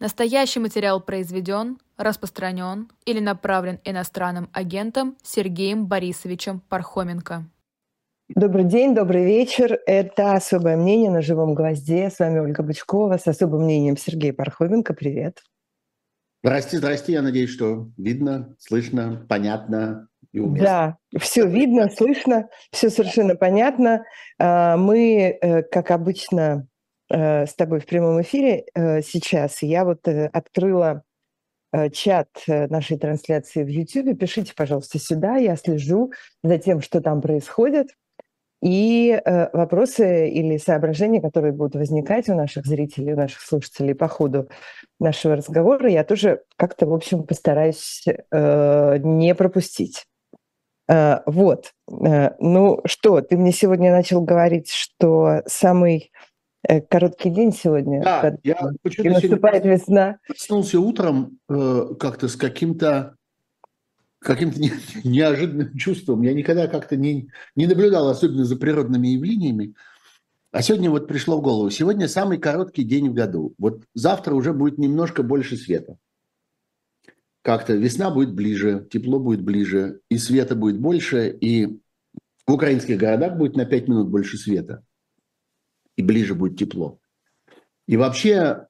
Настоящий материал произведен, распространен или направлен иностранным агентом Сергеем Борисовичем Пархоменко. Добрый день, добрый вечер. Это «Особое мнение» на «Живом гвозде». С вами Ольга Бычкова с особым мнением Сергей Пархоменко. Привет. Здрасте, здрасте. Я надеюсь, что видно, слышно, понятно и уместно. Да, все видно, слышно, все совершенно понятно. А, мы, э, как обычно, с тобой в прямом эфире э, сейчас. Я вот э, открыла чат нашей трансляции в YouTube. Пишите, пожалуйста, сюда. Я слежу за тем, что там происходит. И вопросы или соображения, которые будут возникать у наших зрителей, у наших слушателей по ходу нашего разговора, я тоже как-то, в общем, постараюсь не пропустить. Вот. Ну что, ты мне сегодня начал говорить, что самый Э, короткий день сегодня. Да, я почему наступает весна. Проснулся утром э, как-то с каким-то каким-то не, неожиданным чувством. Я никогда как-то не, не наблюдал, особенно за природными явлениями. А сегодня вот пришло в голову. Сегодня самый короткий день в году. Вот завтра уже будет немножко больше света. Как-то весна будет ближе, тепло будет ближе, и света будет больше, и в украинских городах будет на 5 минут больше света и ближе будет тепло. И вообще,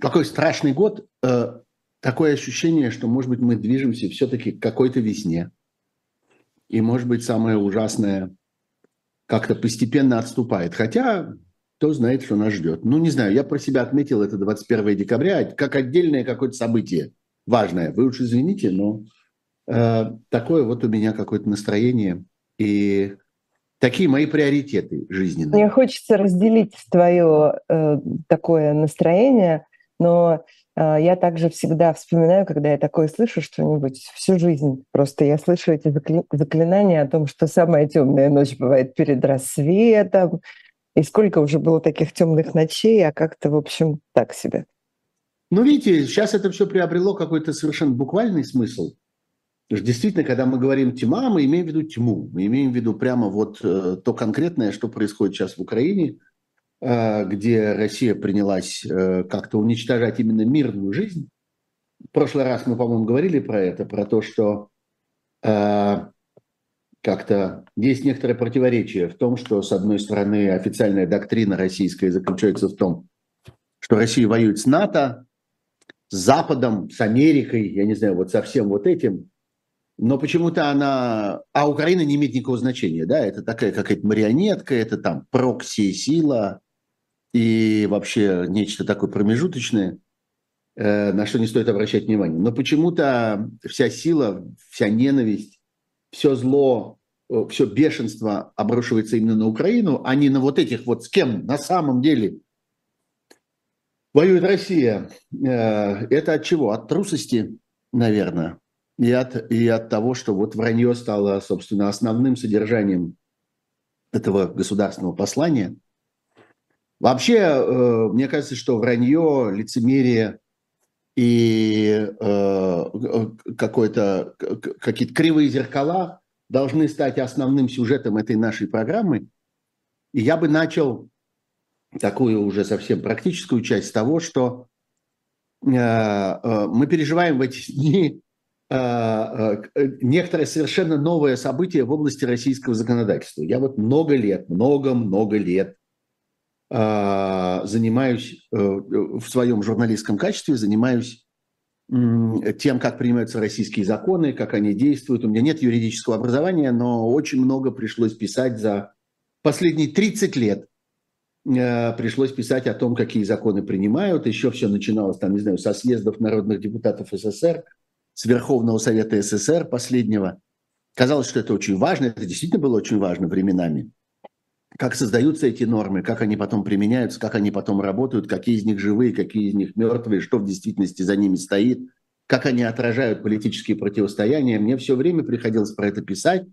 такой страшный год, э, такое ощущение, что, может быть, мы движемся все-таки к какой-то весне. И, может быть, самое ужасное как-то постепенно отступает. Хотя, кто знает, что нас ждет. Ну, не знаю, я про себя отметил это 21 декабря как отдельное какое-то событие важное. Вы уж извините, но э, такое вот у меня какое-то настроение. И Такие мои приоритеты жизненные. Мне хочется разделить твое э, такое настроение, но э, я также всегда вспоминаю, когда я такое слышу что-нибудь всю жизнь. Просто я слышу эти закли- заклинания о том, что самая темная ночь бывает перед рассветом, и сколько уже было таких темных ночей, а как-то, в общем, так себе. Ну, видите, сейчас это все приобрело какой-то совершенно буквальный смысл. Что действительно, когда мы говорим тьма, мы имеем в виду тьму. Мы имеем в виду прямо вот э, то конкретное, что происходит сейчас в Украине, э, где Россия принялась э, как-то уничтожать именно мирную жизнь. В прошлый раз мы, по-моему, говорили про это, про то, что как-то есть некоторое противоречие в том, что, с одной стороны, официальная доктрина российская заключается в том, что Россия воюет с НАТО, с Западом, с Америкой, я не знаю, вот со всем вот этим, но почему-то она... А Украина не имеет никакого значения, да, это такая какая-то марионетка, это там прокси-сила и вообще нечто такое промежуточное, э, на что не стоит обращать внимание. Но почему-то вся сила, вся ненависть, все зло, э, все бешенство обрушивается именно на Украину, а не на вот этих вот с кем на самом деле воюет Россия. Э, это от чего? От трусости, наверное и от, и от того, что вот вранье стало, собственно, основным содержанием этого государственного послания. Вообще, э, мне кажется, что вранье, лицемерие и э, какой-то, какие-то кривые зеркала должны стать основным сюжетом этой нашей программы. И я бы начал такую уже совсем практическую часть того, что э, мы переживаем в эти дни некоторое совершенно новое событие в области российского законодательства. Я вот много лет, много-много лет э, занимаюсь в своем журналистском качестве, занимаюсь тем, как принимаются российские законы, как они действуют. У меня нет юридического образования, но очень много пришлось писать за последние 30 лет. Пришлось писать о том, какие законы принимают. Еще все начиналось, там, не знаю, со съездов народных депутатов СССР – с Верховного Совета СССР последнего. Казалось, что это очень важно, это действительно было очень важно временами. Как создаются эти нормы, как они потом применяются, как они потом работают, какие из них живые, какие из них мертвые, что в действительности за ними стоит, как они отражают политические противостояния. Мне все время приходилось про это писать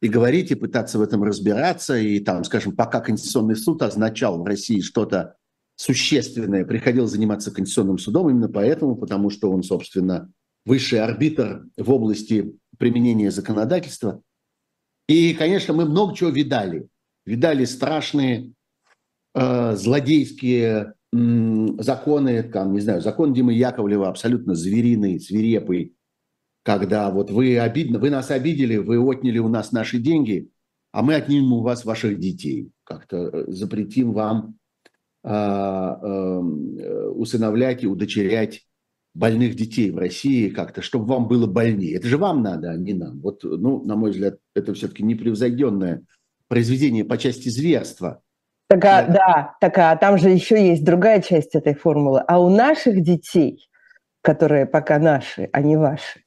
и говорить, и пытаться в этом разбираться. И там, скажем, пока Конституционный суд означал в России что-то существенное, приходилось заниматься Конституционным судом именно поэтому, потому что он, собственно, высший арбитр в области применения законодательства. И, конечно, мы много чего видали. Видали страшные э, злодейские законы, там, не знаю, закон Димы Яковлева абсолютно звериный, свирепый, когда вот вы обидно, вы нас обидели, вы отняли у нас наши деньги, а мы отнимем у вас ваших детей. Как-то э, запретим вам эм, э, усыновлять и удочерять больных детей в России как-то, чтобы вам было больнее. Это же вам надо, а не нам. Вот, ну, на мой взгляд, это все-таки непревзойденное произведение по части зверства. Так, а, да, так, а там же еще есть другая часть этой формулы. А у наших детей, которые пока наши, а не ваши,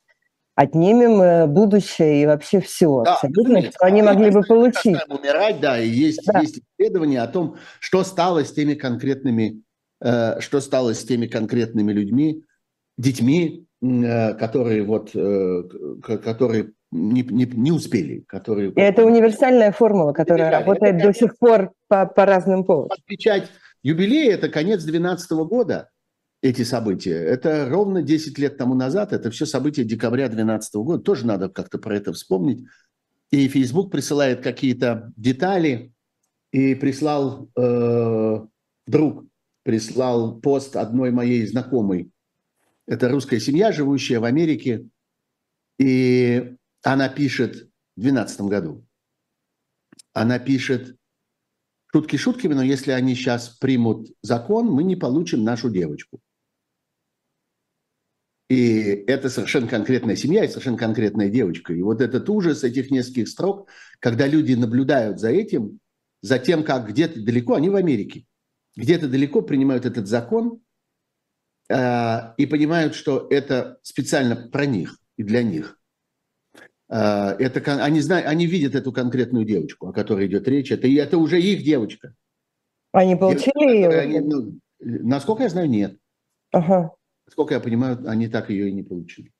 отнимем э, будущее и вообще все да, абсолютно, что они могли бы получить. Умирать, да, и есть, да. есть исследования о том, что стало с теми конкретными, э, что стало с теми конкретными людьми, детьми, э, которые вот, э, которые не, не, не успели, которые. И это универсальная формула, которая да, работает это, до сих пор по, по разным поводам. Отмечать юбилей – это конец 2012 года эти события. Это ровно 10 лет тому назад, это все события декабря 2012 года. Тоже надо как-то про это вспомнить. И Facebook присылает какие-то детали, и прислал э, друг, прислал пост одной моей знакомой. Это русская семья, живущая в Америке. И она пишет в 2012 году. Она пишет, шутки шутками, но если они сейчас примут закон, мы не получим нашу девочку. И это совершенно конкретная семья и совершенно конкретная девочка. И вот этот ужас этих нескольких строк, когда люди наблюдают за этим, за тем, как где-то далеко, они в Америке, где-то далеко принимают этот закон и понимают, что это специально про них и для них. Э, это, они, знают, они видят эту конкретную девочку, о которой идет речь. Это, это уже их девочка. Они получили ее? Они, ну, насколько я знаю, нет. Ага. Сколько я понимаю, они так ее и не получили.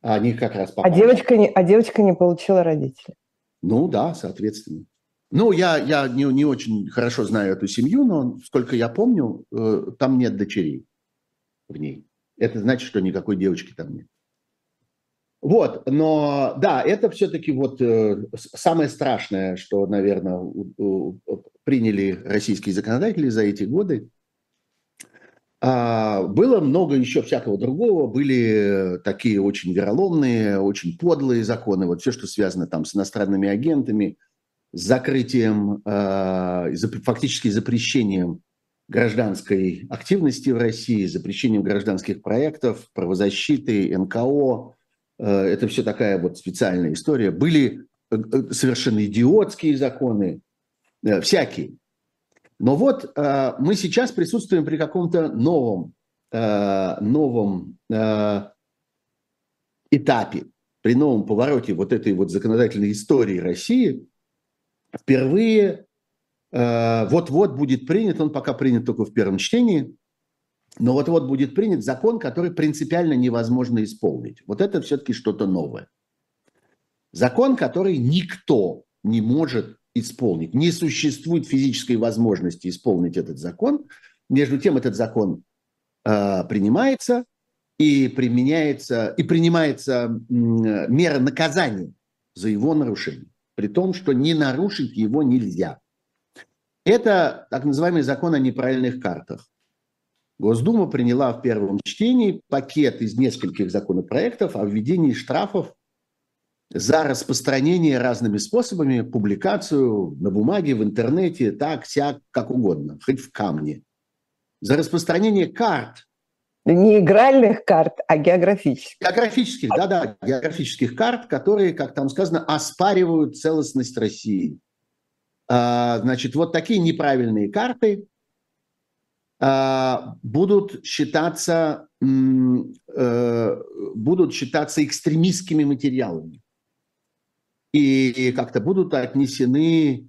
А они как раз попали. А девочка не, а девочка не получила родителей? Ну да, соответственно. Ну, я, я не, не очень хорошо знаю эту семью, но сколько я помню, э, там нет дочерей в ней. Это значит, что никакой девочки там нет. Вот, но да, это все-таки вот э, самое страшное, что, наверное, у, у, приняли российские законодатели за эти годы – а, было много еще всякого другого, были такие очень вероломные, очень подлые законы, вот все, что связано там с иностранными агентами, с закрытием, а, фактически запрещением гражданской активности в России, запрещением гражданских проектов, правозащиты, НКО. А, это все такая вот специальная история. Были э, э, совершенно идиотские законы, э, всякие. Но вот э, мы сейчас присутствуем при каком-то новом, э, новом э, этапе, при новом повороте вот этой вот законодательной истории России. Впервые э, вот-вот будет принят, он пока принят только в первом чтении, но вот-вот будет принят закон, который принципиально невозможно исполнить. Вот это все-таки что-то новое. Закон, который никто не может исполнить. Не существует физической возможности исполнить этот закон. Между тем этот закон э, принимается и применяется и принимается э, мера наказания за его нарушение, при том, что не нарушить его нельзя. Это так называемый закон о неправильных картах. Госдума приняла в первом чтении пакет из нескольких законопроектов о введении штрафов за распространение разными способами, публикацию на бумаге, в интернете, так, сяк, как угодно, хоть в камне. За распространение карт. Не игральных карт, а географических. Географических, да-да, географических карт, которые, как там сказано, оспаривают целостность России. А, значит, вот такие неправильные карты а, будут считаться, э, будут считаться экстремистскими материалами. И как-то будут отнесены,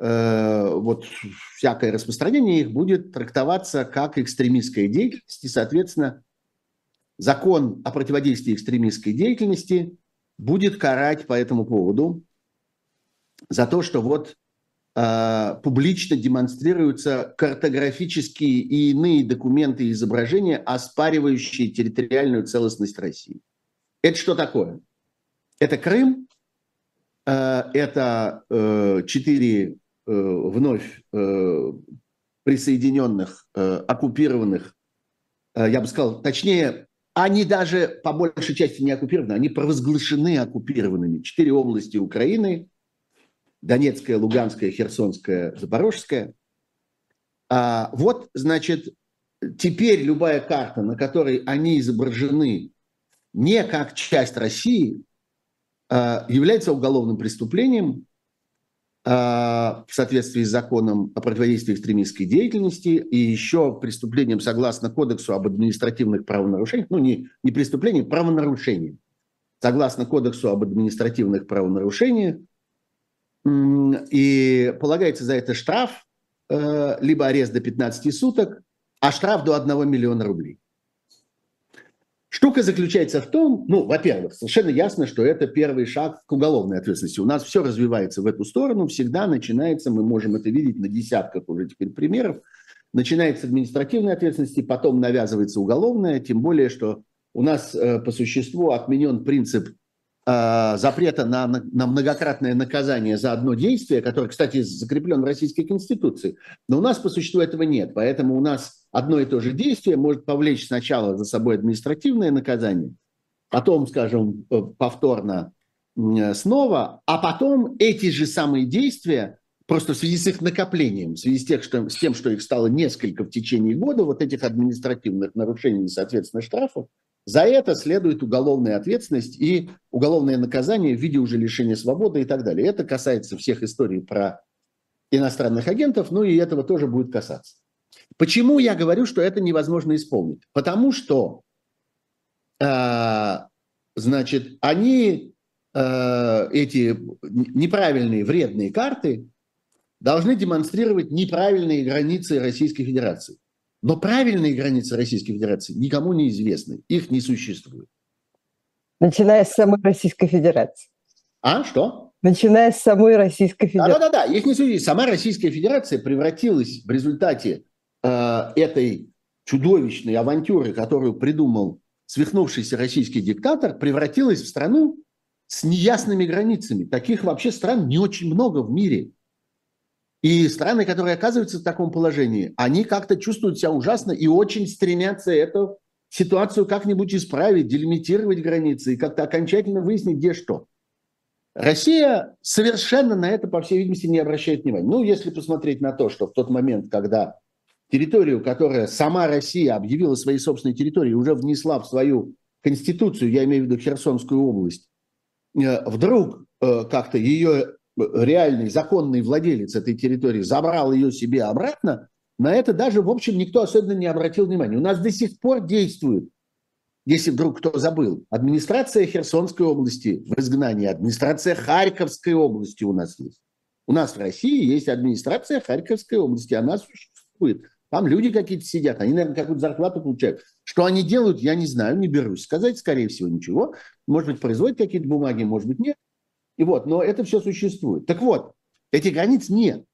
э, вот всякое распространение их будет трактоваться как экстремистская деятельность, и, соответственно, закон о противодействии экстремистской деятельности будет карать по этому поводу за то, что вот публично демонстрируются картографические и иные документы и изображения, оспаривающие территориальную целостность России. Это что такое? Это Крым, Э, это э, четыре э, вновь присоединенных, э, оккупированных, э, я бы сказал, точнее, они даже по большей части не оккупированы, они провозглашены оккупированными. Четыре области Украины, Донецкая, Луганская, Херсонская, Запорожская. А, вот, значит, теперь любая карта, на которой они изображены не как часть России, а, является уголовным преступлением а, в соответствии с законом о противодействии экстремистской деятельности и еще преступлением согласно Кодексу об административных правонарушениях, ну не, не преступлением, правонарушением. Согласно Кодексу об административных правонарушениях, и полагается за это штраф, э, либо арест до 15 суток, а штраф до 1 миллиона рублей. Штука заключается в том, ну, во-первых, совершенно ясно, что это первый шаг к уголовной ответственности. У нас все развивается в эту сторону, всегда начинается, мы можем это видеть на десятках уже теперь примеров, начинается административная ответственность, потом навязывается уголовная, тем более, что у нас э, по существу отменен принцип запрета на, на многократное наказание за одно действие, которое, кстати, закреплен в Российской Конституции. Но у нас по существу этого нет. Поэтому у нас одно и то же действие может повлечь сначала за собой административное наказание, потом, скажем, э, повторно снова, а потом эти же самые действия просто в связи с их накоплением, в связи с, тех, что, с тем, что их стало несколько в течение года, вот этих административных нарушений и, соответственно, штрафов, за это следует уголовная ответственность и уголовное наказание в виде уже лишения свободы и так далее. Это касается всех историй про иностранных агентов, ну и этого тоже будет касаться. Почему я говорю, что это невозможно исполнить? Потому что, э, значит, они, э, эти неправильные вредные карты, должны демонстрировать неправильные границы Российской Федерации. Но правильные границы Российской Федерации никому не известны, их не существует. Начиная с самой Российской Федерации. А, что? Начиная с самой Российской Федерации. Да-да-да, их не существует. Сама Российская Федерация превратилась в результате э, этой чудовищной авантюры, которую придумал свихнувшийся российский диктатор, превратилась в страну с неясными границами. Таких вообще стран не очень много в мире. И страны, которые оказываются в таком положении, они как-то чувствуют себя ужасно и очень стремятся эту ситуацию как-нибудь исправить, делимитировать границы и как-то окончательно выяснить, где что. Россия совершенно на это, по всей видимости, не обращает внимания. Ну, если посмотреть на то, что в тот момент, когда территорию, которая сама Россия объявила своей собственной территорией, уже внесла в свою конституцию, я имею в виду Херсонскую область, э, вдруг э, как-то ее реальный законный владелец этой территории забрал ее себе обратно, на это даже, в общем, никто особенно не обратил внимания. У нас до сих пор действует, если вдруг кто забыл, администрация Херсонской области в изгнании, администрация Харьковской области у нас есть. У нас в России есть администрация Харьковской области, она существует. Там люди какие-то сидят, они, наверное, какую-то зарплату получают. Что они делают, я не знаю, не берусь сказать, скорее всего, ничего. Может быть, производят какие-то бумаги, может быть, нет. И вот, но это все существует. Так вот, этих границ нет.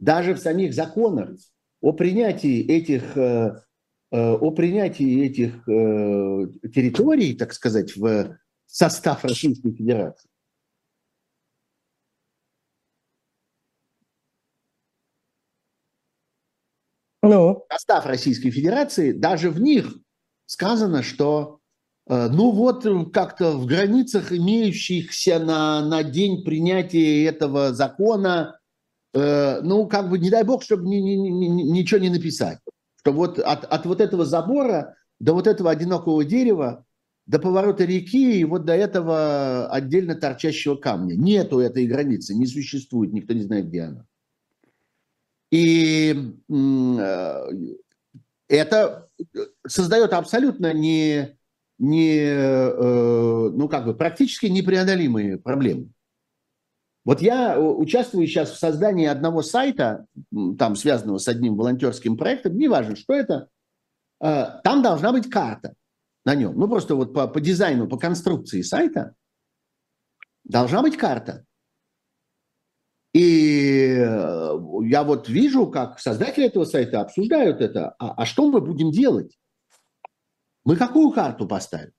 Даже в самих законах о принятии этих, э, э, о принятии этих э, территорий, так сказать, в состав Российской Федерации, ну? состав Российской Федерации, даже в них сказано, что ну вот э, как-то в границах имеющихся на, на день принятия этого закона, э, ну как бы не дай бог, чтобы ни, ни, ни, ничего не написать. Что вот от, от вот этого забора до вот этого одинокого дерева, до поворота реки и вот до этого отдельно торчащего камня. Нету этой границы, не существует, никто не знает, где она. И э, это создает абсолютно не не, э, ну как бы практически непреодолимые проблемы. Вот я участвую сейчас в создании одного сайта, там связанного с одним волонтерским проектом, неважно, что это, э, там должна быть карта на нем. Ну просто вот по, по дизайну, по конструкции сайта должна быть карта. И э, я вот вижу, как создатели этого сайта обсуждают это. А, а что мы будем делать? Мы какую карту поставим?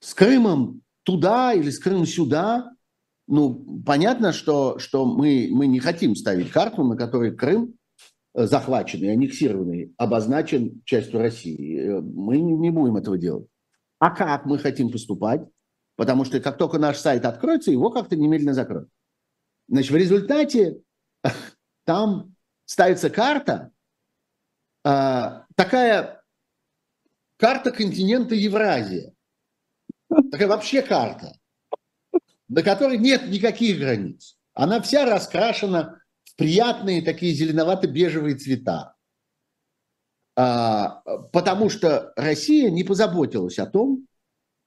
С Крымом туда или с Крымом сюда? Ну, понятно, что, что мы, мы не хотим ставить карту, на которой Крым захваченный, аннексированный, обозначен частью России. Мы не будем этого делать. А как мы хотим поступать? Потому что как только наш сайт откроется, его как-то немедленно закроют. Значит, в результате там ставится карта, а, такая карта континента Евразия. Такая вообще карта, на которой нет никаких границ. Она вся раскрашена в приятные такие зеленовато-бежевые цвета. А, потому что Россия не позаботилась о том,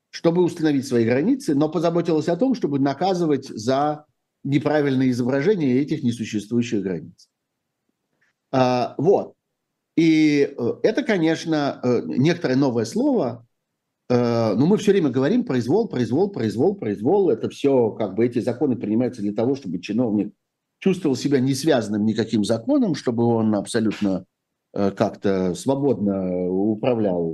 чтобы установить свои границы, но позаботилась о том, чтобы наказывать за неправильное изображение этих несуществующих границ. А, вот. И э, это, конечно, э, некоторое новое слово, э, но мы все время говорим произвол, произвол, произвол, произвол. Это все, как бы эти законы принимаются для того, чтобы чиновник чувствовал себя не связанным никаким законом, чтобы он абсолютно как-то свободно управлял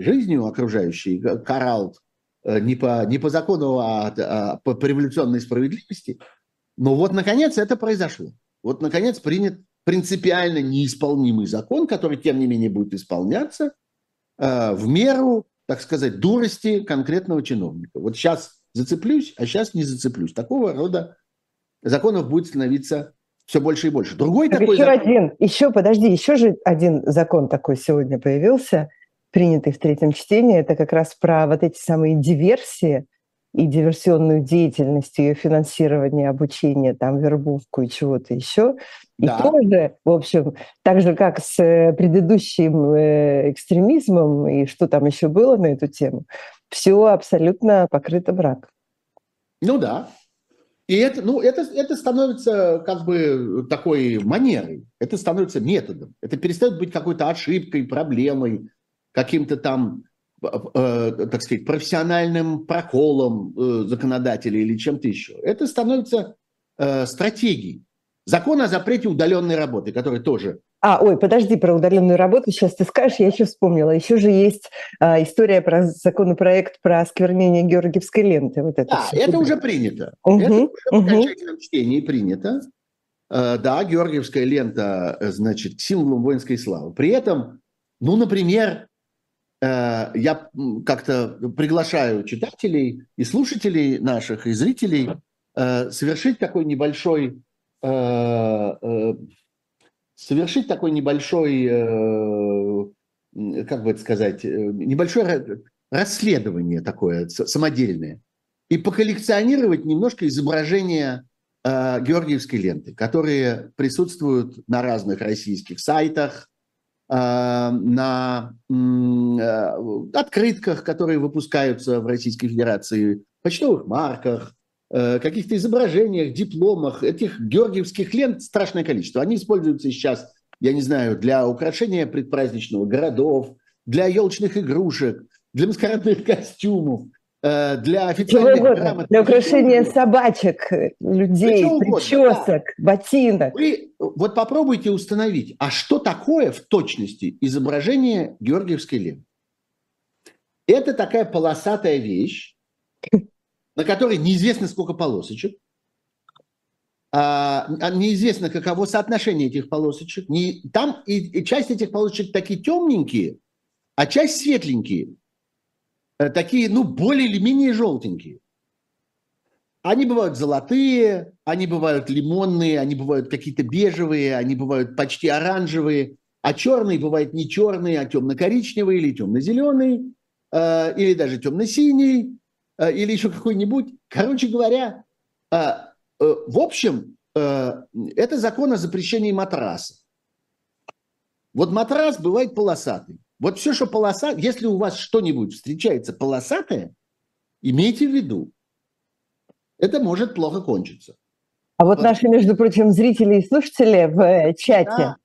жизнью окружающей, карал не по, не по закону, а, а по революционной справедливости. Но вот, наконец, это произошло. Вот, наконец, принят принципиально неисполнимый закон, который, тем не менее, будет исполняться э, в меру, так сказать, дурости конкретного чиновника. Вот сейчас зацеплюсь, а сейчас не зацеплюсь. Такого рода законов будет становиться все больше и больше. Другой так такой еще закон... один, еще, подожди, еще же один закон такой сегодня появился, принятый в третьем чтении, это как раз про вот эти самые диверсии, и диверсионную деятельность, ее финансирование, обучение, там, вербовку и чего-то еще. И да. тоже, в общем, так же, как с э, предыдущим э, экстремизмом и что там еще было на эту тему, все абсолютно покрыто брак. Ну да. И это, ну, это, это становится как бы такой манерой, это становится методом. Это перестает быть какой-то ошибкой, проблемой, каким-то там так сказать, профессиональным проколом э, законодателя или чем-то еще. Это становится э, стратегией. Закон о запрете удаленной работы, который тоже а, ой, подожди, про удаленную работу сейчас ты скажешь, я еще вспомнила. Еще же есть а, история про законопроект про осквернение Георгиевской ленты. Вот это да, это уже принято. Угу, это уже угу. в окончательном чтении принято. А, да, Георгиевская лента, э, значит, символом воинской славы. При этом, ну, например, Э, я как-то приглашаю читателей и слушателей наших, и зрителей э, совершить такой небольшой э, совершить такой небольшой, как бы это сказать, небольшое расследование такое самодельное и поколлекционировать немножко изображения Георгиевской ленты, которые присутствуют на разных российских сайтах, Э, на э, открытках, которые выпускаются в Российской Федерации, почтовых марках, э, каких-то изображениях, дипломах. Этих георгиевских лент страшное количество. Они используются сейчас, я не знаю, для украшения предпраздничного городов, для елочных игрушек, для маскарадных костюмов. Э, для официальных грамот. Для украшения собачек, людей, причесок, да. ботинок. Вы вот попробуйте установить, а что такое в точности изображение Георгиевской ленты? Это такая полосатая вещь, на которой неизвестно сколько полосочек, а, а неизвестно каково соотношение этих полосочек. Не, там и, и часть этих полосочек такие темненькие, а часть светленькие. Э, такие, ну, более или менее желтенькие. Они бывают золотые, они бывают лимонные, они бывают какие-то бежевые, они бывают почти оранжевые, а черный бывает не черный, а темно-коричневый или темно-зеленый, э, или даже темно-синий, э, или еще какой-нибудь. Короче говоря, э, э, в общем, э, это закон о запрещении матраса. Вот матрас бывает полосатый. Вот все, что полоса, если у вас что-нибудь встречается полосатое, имейте в виду, это может плохо кончиться. А вот, вот. наши, между прочим, зрители и слушатели в э, чате. Да.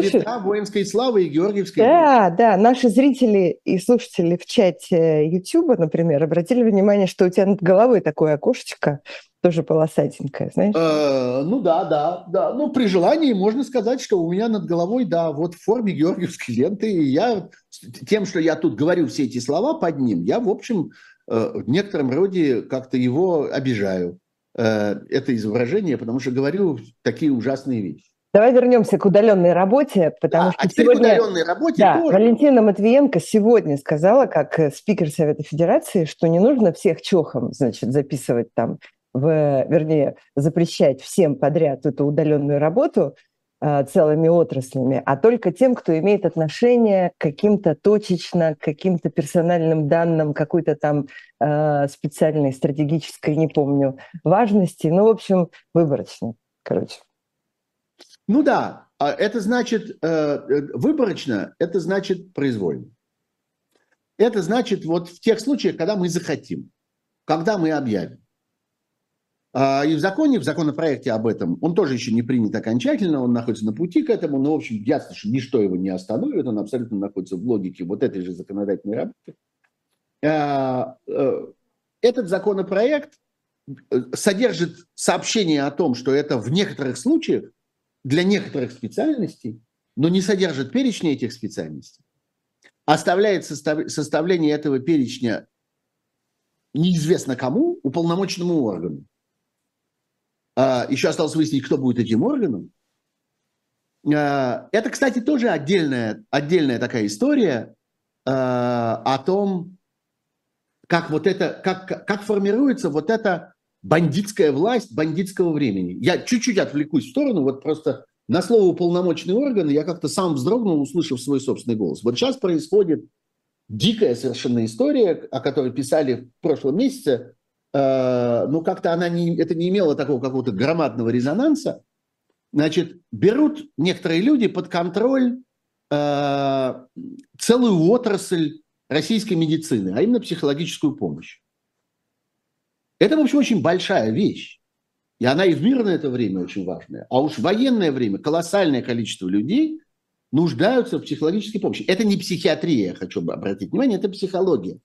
Цвета воинской славы и георгиевской. Да, да, наши зрители и слушатели в чате YouTube, например, обратили внимание, что у тебя над головой такое окошечко, тоже полосатенькое, знаешь? Э, ну да, да, да. Ну, при желании можно сказать, что у меня над головой, да, вот в форме георгиевской ленты. И я тем, что я тут говорю все эти слова под ним, я, в общем, э, в некотором роде как-то его обижаю, э, это изображение, потому что говорю такие ужасные вещи. Давай вернемся к удаленной работе, потому да, что а сегодня... к удаленной работе да, тоже. Валентина Матвиенко сегодня сказала, как э, спикер Совета Федерации, что не нужно всех чохом, значит, записывать там, в, вернее, запрещать всем подряд эту удаленную работу э, целыми отраслями, а только тем, кто имеет отношение к каким-то точечно, к каким-то персональным данным, какой-то там э, специальной стратегической, не помню, важности. Ну, в общем, выборочно, короче. Ну да, а это значит э, э, выборочно, это значит произвольно. Это значит вот в тех случаях, когда мы захотим, когда мы объявим. А, и в законе, в законопроекте об этом, он тоже еще не принят окончательно, он находится на пути к этому, но, в общем, ясно, что ничто его не остановит, он абсолютно находится в логике вот этой же законодательной работы. А, э, этот законопроект содержит сообщение о том, что это в некоторых случаях для некоторых специальностей, но не содержит перечня этих специальностей, оставляет состав, составление этого перечня неизвестно кому, уполномоченному органу. А, еще осталось выяснить, кто будет этим органом. А, это, кстати, тоже отдельная, отдельная такая история а, о том, как вот это, как, как формируется вот эта бандитская власть бандитского времени. Я чуть-чуть отвлекусь в сторону, вот просто на слово уполномоченный орган я как-то сам вздрогнул, услышав свой собственный голос. Вот сейчас происходит дикая совершенно история, о которой писали в прошлом месяце, э, ну как-то она не, это не имело такого какого-то громадного резонанса. Значит, берут некоторые люди под контроль э, целую отрасль российской медицины, а именно психологическую помощь. Это, в общем, очень большая вещь. И она и в мирное это время очень важная. А уж в военное время колоссальное количество людей нуждаются в психологической помощи. Это не психиатрия, я хочу обратить внимание, это психология.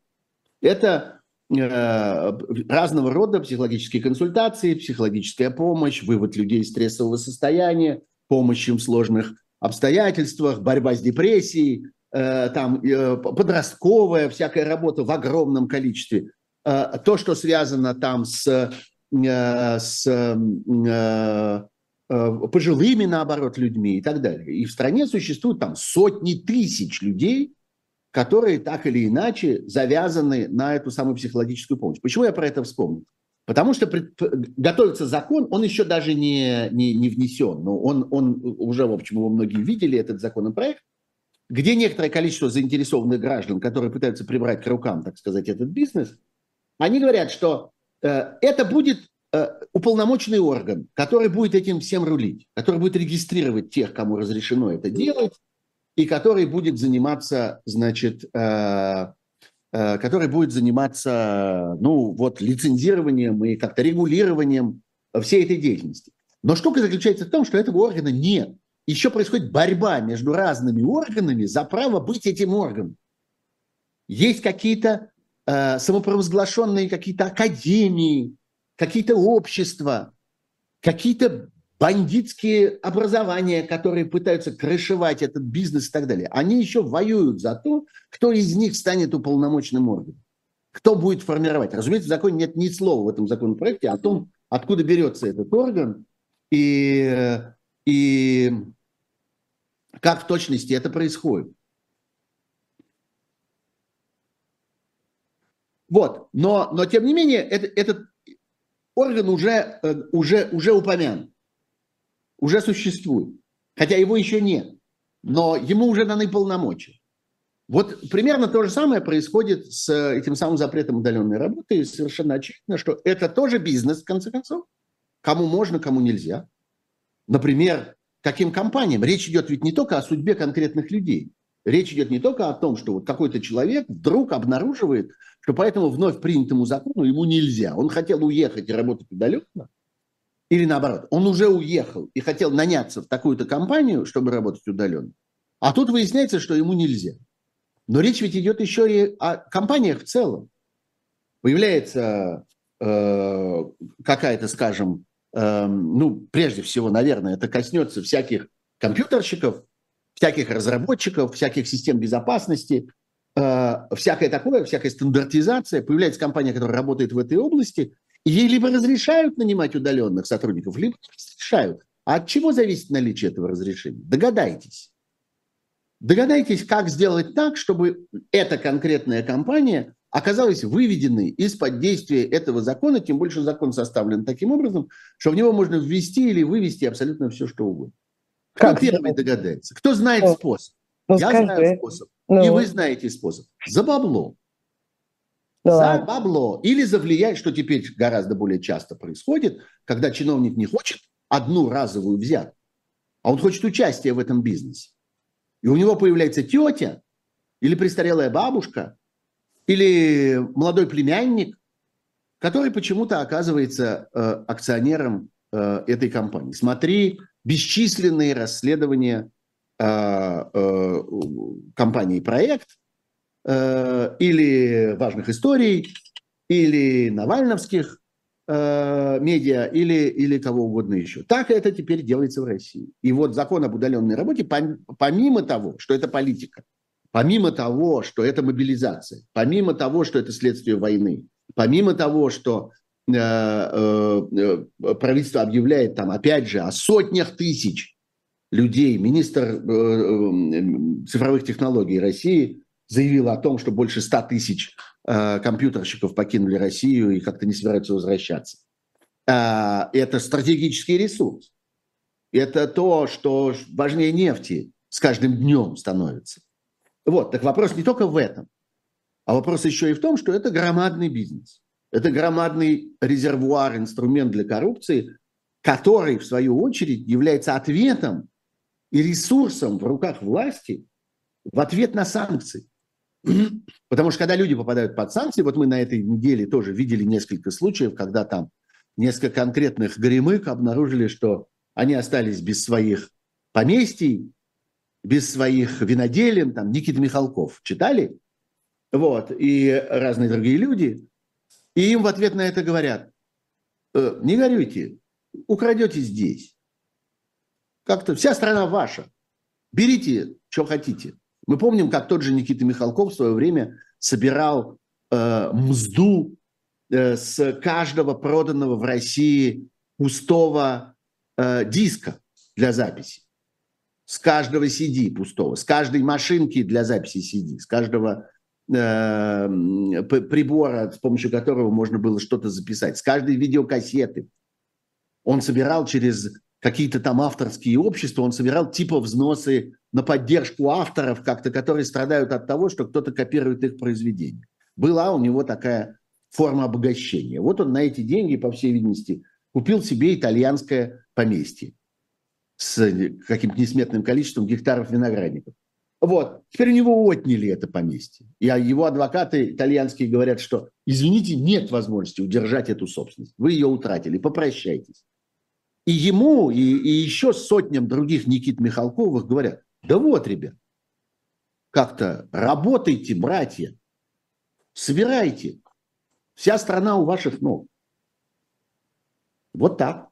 Это э, разного рода психологические консультации, психологическая помощь, вывод людей из стрессового состояния, помощь им в сложных обстоятельствах, борьба с депрессией, э, там, э, подростковая всякая работа в огромном количестве. Э, то, что связано там с, э, с э, пожилыми, наоборот, людьми и так далее. И в стране существуют там сотни тысяч людей, которые так или иначе завязаны на эту самую психологическую помощь. Почему я про это вспомнил? Потому что готовится закон, он еще даже не, не, не внесен, но он, он уже, в общем, его многие видели, этот законопроект, где некоторое количество заинтересованных граждан, которые пытаются прибрать к рукам, так сказать, этот бизнес, они говорят, что э, это будет э, уполномоченный орган, который будет этим всем рулить, который будет регистрировать тех, кому разрешено это делать, и который будет заниматься, значит, э, э, который будет заниматься, ну, вот, лицензированием и как-то регулированием всей этой деятельности. Но штука заключается в том, что этого органа нет. Еще происходит борьба между разными органами за право быть этим органом. Есть какие-то э, самопровозглашенные какие-то академии, какие-то общества, какие-то бандитские образования, которые пытаются крышевать этот бизнес и так далее. Они еще воюют за то, кто из них станет уполномоченным органом. Кто будет формировать. Разумеется, в законе нет ни слова в этом законопроекте о том, откуда берется этот орган и, и как в точности это происходит. Вот. Но, но тем не менее, это, этот орган уже, э, уже, уже упомянут, уже существует. Хотя его еще нет, но ему уже даны полномочия. Вот примерно то же самое происходит с этим самым запретом удаленной работы. И совершенно очевидно, что это тоже бизнес, в конце концов. Кому можно, кому нельзя. Например, каким компаниям. Речь идет ведь не только о судьбе конкретных людей. Речь идет не только о том, что вот какой-то человек вдруг обнаруживает, что по этому вновь принятому закону ему нельзя. Он хотел уехать и работать удаленно, или наоборот, он уже уехал и хотел наняться в такую-то компанию, чтобы работать удаленно. А тут выясняется, что ему нельзя. Но речь ведь идет еще и о компаниях в целом. Появляется э, какая-то, скажем, э, ну, прежде всего, наверное, это коснется всяких компьютерщиков, всяких разработчиков, всяких систем безопасности, э, всякое такое, всякая стандартизация. Появляется компания, которая работает в этой области, и ей либо разрешают нанимать удаленных сотрудников, либо не разрешают. А от чего зависит наличие этого разрешения? Догадайтесь. Догадайтесь, как сделать так, чтобы эта конкретная компания оказалась выведенной из-под действия этого закона, тем больше закон составлен таким образом, что в него можно ввести или вывести абсолютно все, что угодно. Кто как первый догадается? Кто знает ну, способ? Ну, Я скажи. знаю способ. Ну. И вы знаете способ. За бабло. Ну, за бабло. Или за влияние, что теперь гораздо более часто происходит, когда чиновник не хочет одну разовую взятку, а он хочет участие в этом бизнесе. И у него появляется тетя или престарелая бабушка, или молодой племянник, который почему-то оказывается э, акционером э, этой компании. Смотри бесчисленные расследования компании «Проект» э, или важных историй, или навальновских э, медиа, или, или кого угодно еще. Так это теперь делается в России. И вот закон об удаленной работе, помимо того, что это политика, помимо того, что это мобилизация, помимо того, что это следствие войны, помимо того, что э, э, э, правительство объявляет там, опять же, о сотнях тысяч людей, министр цифровых технологий России заявил о том, что больше 100 тысяч компьютерщиков покинули Россию и как-то не собираются возвращаться. Это стратегический ресурс. Это то, что важнее нефти с каждым днем становится. Вот, так вопрос не только в этом, а вопрос еще и в том, что это громадный бизнес. Это громадный резервуар, инструмент для коррупции, который, в свою очередь, является ответом и ресурсом в руках власти в ответ на санкции. Потому что когда люди попадают под санкции, вот мы на этой неделе тоже видели несколько случаев, когда там несколько конкретных горемык обнаружили, что они остались без своих поместий, без своих виноделин, там Никита Михалков читали, вот, и разные другие люди, и им в ответ на это говорят, «Э, не горюйте, украдете здесь. Как-то вся страна ваша. Берите, что хотите. Мы помним, как тот же Никита Михалков в свое время собирал э, мзду э, с каждого проданного в России пустого э, диска для записи с каждого CD пустого, с каждой машинки для записи CD, с каждого э, прибора, с помощью которого можно было что-то записать, с каждой видеокассеты. Он собирал через какие-то там авторские общества, он собирал типа взносы на поддержку авторов, как-то, которые страдают от того, что кто-то копирует их произведения. Была у него такая форма обогащения. Вот он на эти деньги, по всей видимости, купил себе итальянское поместье с каким-то несметным количеством гектаров виноградников. Вот. Теперь у него отняли это поместье. И его адвокаты итальянские говорят, что, извините, нет возможности удержать эту собственность. Вы ее утратили, попрощайтесь. И ему, и, и еще сотням других Никит Михалковых говорят, да вот, ребят, как-то работайте, братья, собирайте. Вся страна у ваших ног. Вот так.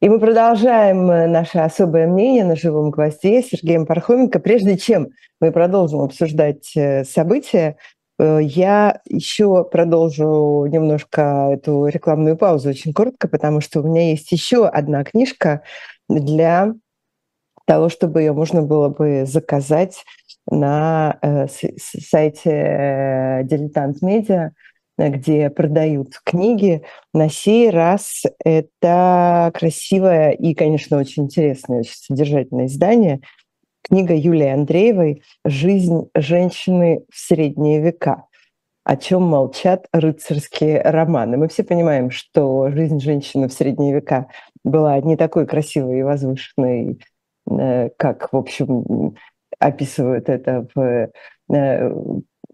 И мы продолжаем э, наше особое мнение на живом гвозде с Сергеем Пархоменко. Прежде чем мы продолжим обсуждать э, события, я еще продолжу немножко эту рекламную паузу очень коротко, потому что у меня есть еще одна книжка для того, чтобы ее можно было бы заказать на сайте Дилетант Медиа где продают книги. На сей раз это красивое и, конечно, очень интересное, очень содержательное издание. Книга Юлии Андреевой «Жизнь женщины в средние века» о чем молчат рыцарские романы. Мы все понимаем, что жизнь женщины в средние века была не такой красивой и возвышенной, э, как, в общем, описывают это в э,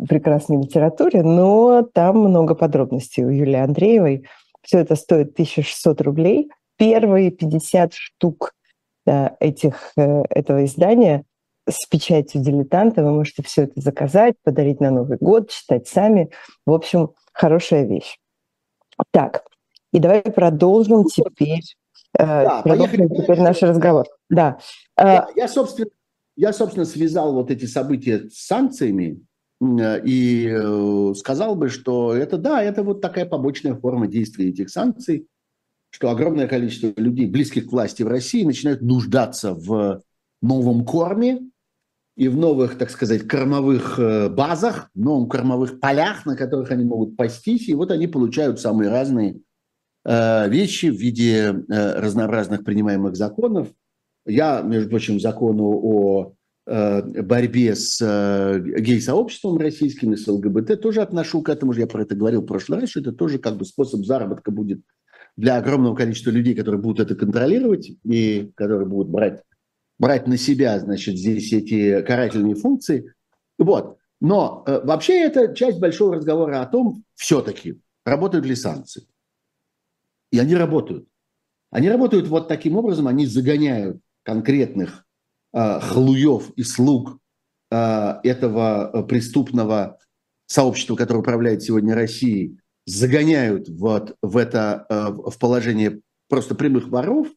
прекрасной литературе, но там много подробностей у Юлии Андреевой. Все это стоит 1600 рублей. Первые 50 штук этих, э, этого издания с печатью дилетанта. Вы можете все это заказать, подарить на Новый год, читать сами. В общем, хорошая вещь. Так, и давай продолжим теперь, э, да, продолжим теперь наш разговор. Да. Я, я, собственно, я, собственно, связал вот эти события с санкциями, Э, и э, сказал бы, что это да, это вот такая побочная форма действия этих санкций. Что огромное количество людей, близких к власти в России, начинают нуждаться в новом корме и в новых, так сказать, кормовых э, базах, новых кормовых полях, на которых они могут пастись. И вот они получают самые разные э, вещи в виде э, разнообразных принимаемых законов. Я, между прочим, закону о борьбе с гей-сообществом российским и с ЛГБТ тоже отношу к этому же. Я про это говорил в прошлый раз, что это тоже как бы способ заработка будет для огромного количества людей, которые будут это контролировать и которые будут брать, брать на себя, значит, здесь эти карательные функции. Вот. Но э, вообще это часть большого разговора о том, все-таки, работают ли санкции. И они работают. Они работают вот таким образом, они загоняют конкретных э, хлуев и слуг э, этого э, преступного сообщества, которое управляет сегодня Россией, загоняют вот в это э, в положение просто прямых воров,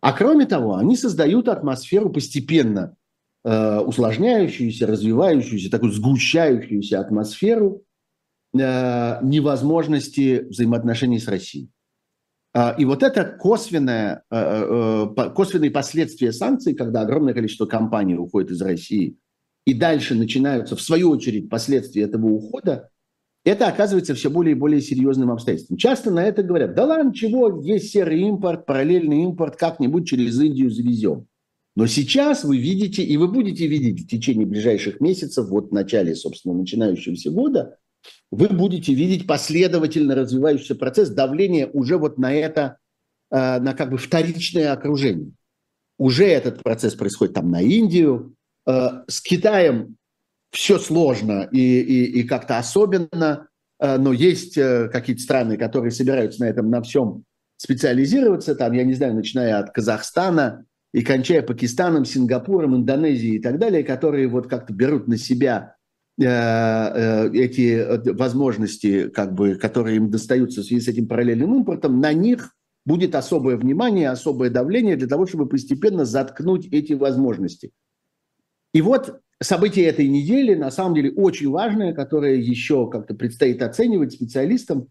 а кроме того, они создают атмосферу постепенно э, усложняющуюся, развивающуюся, такую сгущающуюся атмосферу э, невозможности взаимоотношений с Россией. А, и вот это косвенное, косвенные последствия санкций, когда огромное количество компаний уходит из России, и дальше начинаются, в свою очередь, последствия этого ухода, это оказывается все более и более серьезным обстоятельством. Часто на это говорят, да ладно, чего, есть серый импорт, параллельный импорт, как-нибудь через Индию завезем. Но сейчас вы видите, и вы будете видеть в течение ближайших месяцев, вот в начале, собственно, начинающегося года, вы будете видеть последовательно развивающийся процесс давления уже вот на это, э, на как бы вторичное окружение. Уже этот процесс происходит там на Индию. Э, с Китаем все сложно и, и, и как-то особенно, э, но есть э, какие-то страны, которые собираются на этом на всем специализироваться, там, я не знаю, начиная от Казахстана и кончая Пакистаном, Сингапуром, Индонезией и так далее, которые вот как-то берут на себя э, эти возможности, как бы, которые им достаются в связи с этим параллельным импортом, на них будет особое внимание, особое давление для того, чтобы постепенно заткнуть эти возможности. И вот событие этой недели на самом деле очень важное, которое еще как-то предстоит оценивать специалистам,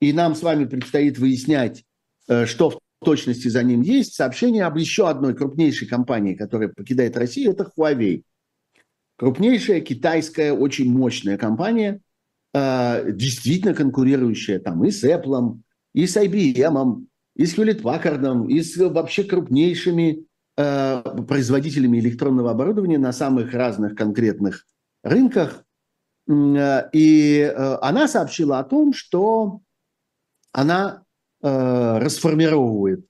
и нам с вами предстоит выяснять, э, что в точности за ним есть. Сообщение об еще одной крупнейшей компании, которая покидает Россию, это Huawei. Крупнейшая китайская, очень мощная компания, э, действительно конкурирующая там и с Apple, и с IBM, и с Hewlett Packard, и с вообще крупнейшими производителями электронного оборудования на самых разных конкретных рынках. Э, и э, она сообщила о том, что она расформировывает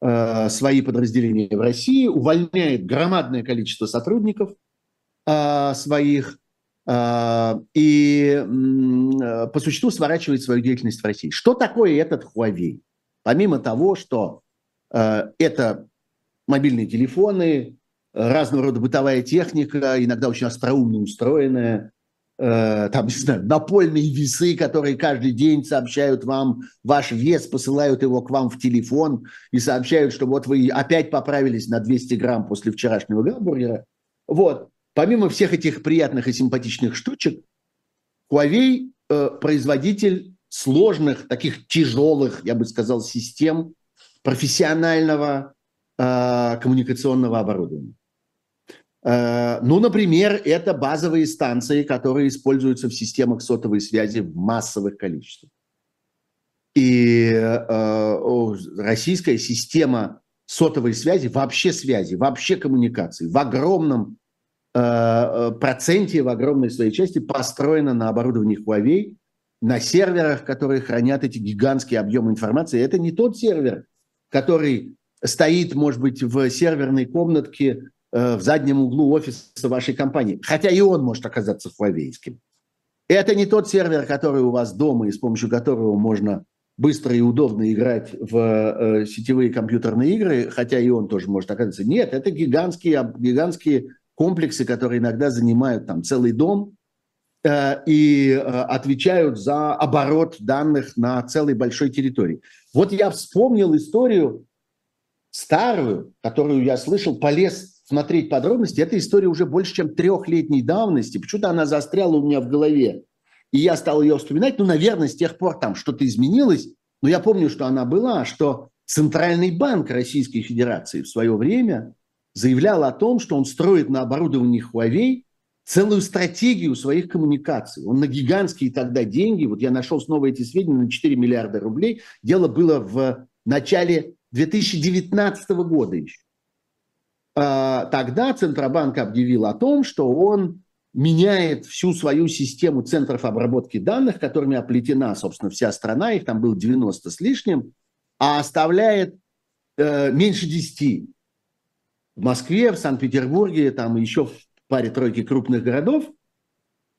свои подразделения в России, увольняет громадное количество сотрудников своих и по существу сворачивает свою деятельность в России. Что такое этот Huawei? Помимо того, что это мобильные телефоны, разного рода бытовая техника, иногда очень остроумно устроенная, э, там, не знаю, напольные весы, которые каждый день сообщают вам ваш вес, посылают его к вам в телефон и сообщают, что вот вы опять поправились на 200 грамм после вчерашнего гамбургера. Вот. Помимо всех этих приятных и симпатичных штучек, Huawei э, производитель сложных, таких тяжелых, я бы сказал, систем профессионального Э, коммуникационного оборудования. Э, ну, например, это базовые станции, которые используются в системах сотовой связи в массовых количествах. И э, российская система сотовой связи, вообще связи, вообще коммуникации в огромном проценте, в огромной своей части построена на оборудовании Huawei, на серверах, которые хранят эти гигантские объемы информации. Это не тот сервер, который стоит, может быть, в серверной комнатке э, в заднем углу офиса вашей компании. Хотя и он может оказаться хуавейским. Это не тот сервер, который у вас дома и с помощью которого можно быстро и удобно играть в э, сетевые компьютерные игры, хотя и он тоже может оказаться. Нет, это гигантские, гигантские комплексы, которые иногда занимают там целый дом э, и э, отвечают за оборот данных на целой большой территории. Вот я вспомнил историю старую, которую я слышал, полез смотреть подробности, эта история уже больше, чем трехлетней давности. Почему-то она застряла у меня в голове. И я стал ее вспоминать. Ну, наверное, с тех пор там что-то изменилось. Но я помню, что она была, что Центральный банк Российской Федерации в свое время заявлял о том, что он строит на оборудовании Huawei целую стратегию своих коммуникаций. Он на гигантские тогда деньги, вот я нашел снова эти сведения, на 4 миллиарда рублей. Дело было в начале 2019 года еще. А, тогда Центробанк объявил о том, что он меняет всю свою систему центров обработки данных, которыми оплетена, собственно, вся страна, их там было 90 с лишним, а оставляет э, меньше 10 в Москве, в Санкт-Петербурге, там еще в паре-тройке крупных городов,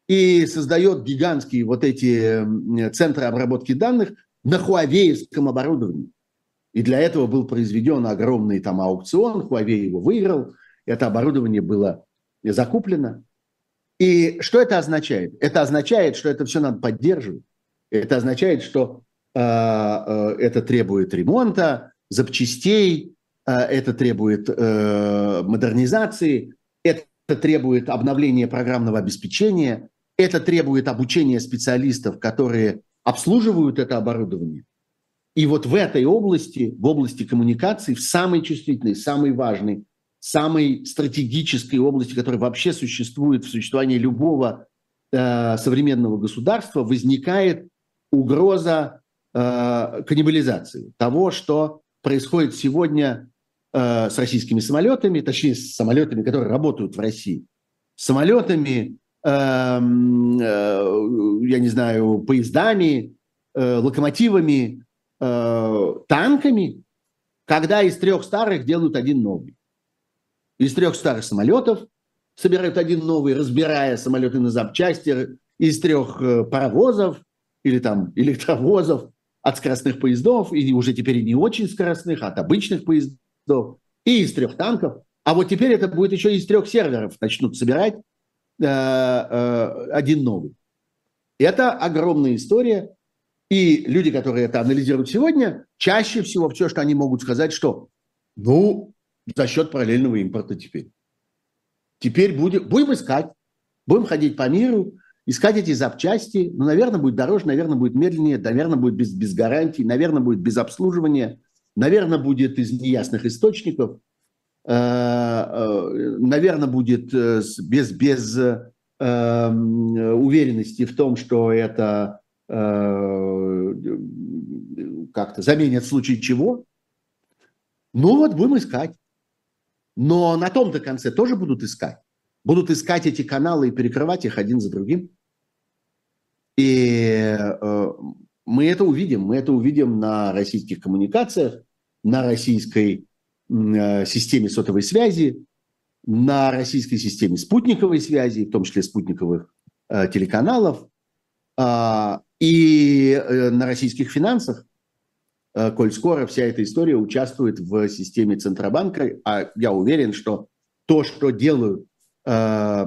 и создает гигантские вот эти центры обработки данных на хуавеевском оборудовании. И для этого был произведен огромный там аукцион, Huawei его выиграл, это оборудование было закуплено. И что это означает? Это означает, что это все надо поддерживать. Это означает, что э, это требует ремонта, запчастей, э, это требует э, модернизации, это требует обновления программного обеспечения, это требует обучения специалистов, которые обслуживают это оборудование. И вот в этой области, в области коммуникаций, в самой чувствительной, самой важной, самой стратегической области, которая вообще существует в существовании любого э, современного государства, возникает угроза э, каннибализации того, что происходит сегодня э, с российскими самолетами, точнее с самолетами, которые работают в России, самолетами, э, э, я не знаю, поездами, э, локомотивами, э, танками, когда из трех старых делают один новый. Из трех старых самолетов собирают один новый, разбирая самолеты на запчасти, из трех э, паровозов или там электровозов от скоростных поездов, и уже теперь не очень скоростных, а от обычных поездов, и из трех танков. А вот теперь это будет еще из трех серверов начнут собирать э, э, один новый. Это огромная история, и люди, которые это анализируют сегодня, чаще всего все, что они могут сказать, что ну, за счет параллельного импорта теперь. Теперь будем, будем искать, будем ходить по миру, искать эти запчасти. Ну, наверное, будет дороже, наверное, будет медленнее, наверное, будет без, без гарантий, наверное, будет без обслуживания, наверное, будет из неясных источников, э, э, наверное, будет э, без, без уверенности в том, что это как-то заменят в случае чего. Ну вот будем искать. Но на том-то конце тоже будут искать. Будут искать эти каналы и перекрывать их один за другим. И э, мы это увидим. Мы это увидим на российских коммуникациях, на российской э, системе сотовой связи, на российской системе спутниковой связи, в том числе спутниковых э, телеканалов. И э, на российских финансах, э, коль скоро вся эта история участвует в системе Центробанка, а я уверен, что то, что делают э,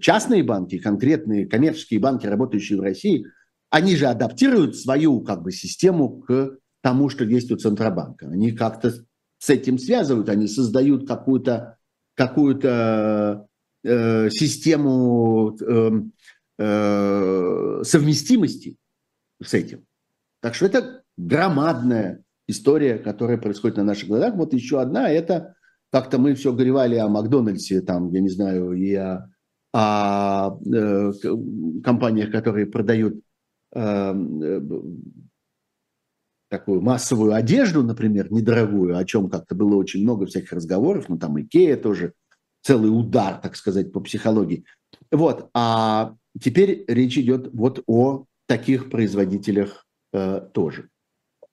частные банки, конкретные коммерческие банки, работающие в России, они же адаптируют свою как бы, систему к тому, что есть у Центробанка. Они как-то с этим связывают, они создают какую-то какую э, систему э, э, совместимости с этим. Так что это громадная история, которая происходит на наших глазах. Вот еще одна, это как-то мы все горевали о Макдональдсе, там, я не знаю, и о, о э, компаниях, которые продают э, э, такую массовую одежду, например, недорогую, о чем как-то было очень много всяких разговоров, ну там Икея тоже, целый удар, так сказать, по психологии. Вот, а Теперь речь идет вот о таких производителях э, тоже.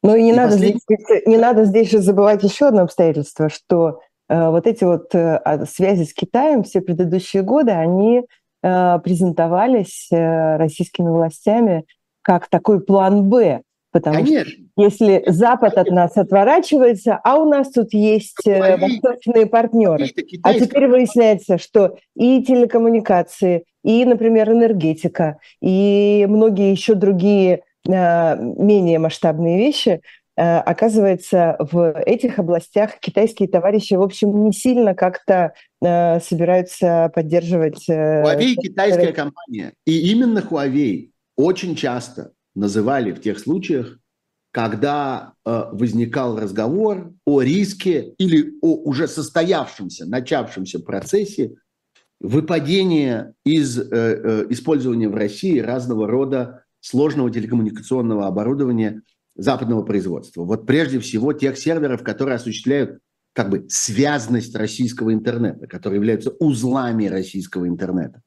Ну и не, и надо послед... здесь, не надо здесь же забывать еще одно обстоятельство, что э, вот эти вот э, а, связи с Китаем все предыдущие годы, они э, презентовались э, российскими властями как такой план «Б», Потому Конечно. что если Запад от нас отворачивается, а у нас тут есть э, восточные партнеры. А теперь выясняется, что и телекоммуникации, и, например, энергетика, и многие еще другие э, менее масштабные вещи, э, оказывается, в этих областях китайские товарищи, в общем, не сильно как-то собираются поддерживать... Huawei – китайская компания. И именно Huawei очень часто называли в тех случаях когда э, возникал разговор о риске или о уже состоявшемся, начавшемся процессе выпадения из э, э, использования в России разного рода сложного телекоммуникационного оборудования западного производства. Вот прежде всего тех серверов, которые осуществляют как бы связность российского интернета, которые являются узлами российского интернета.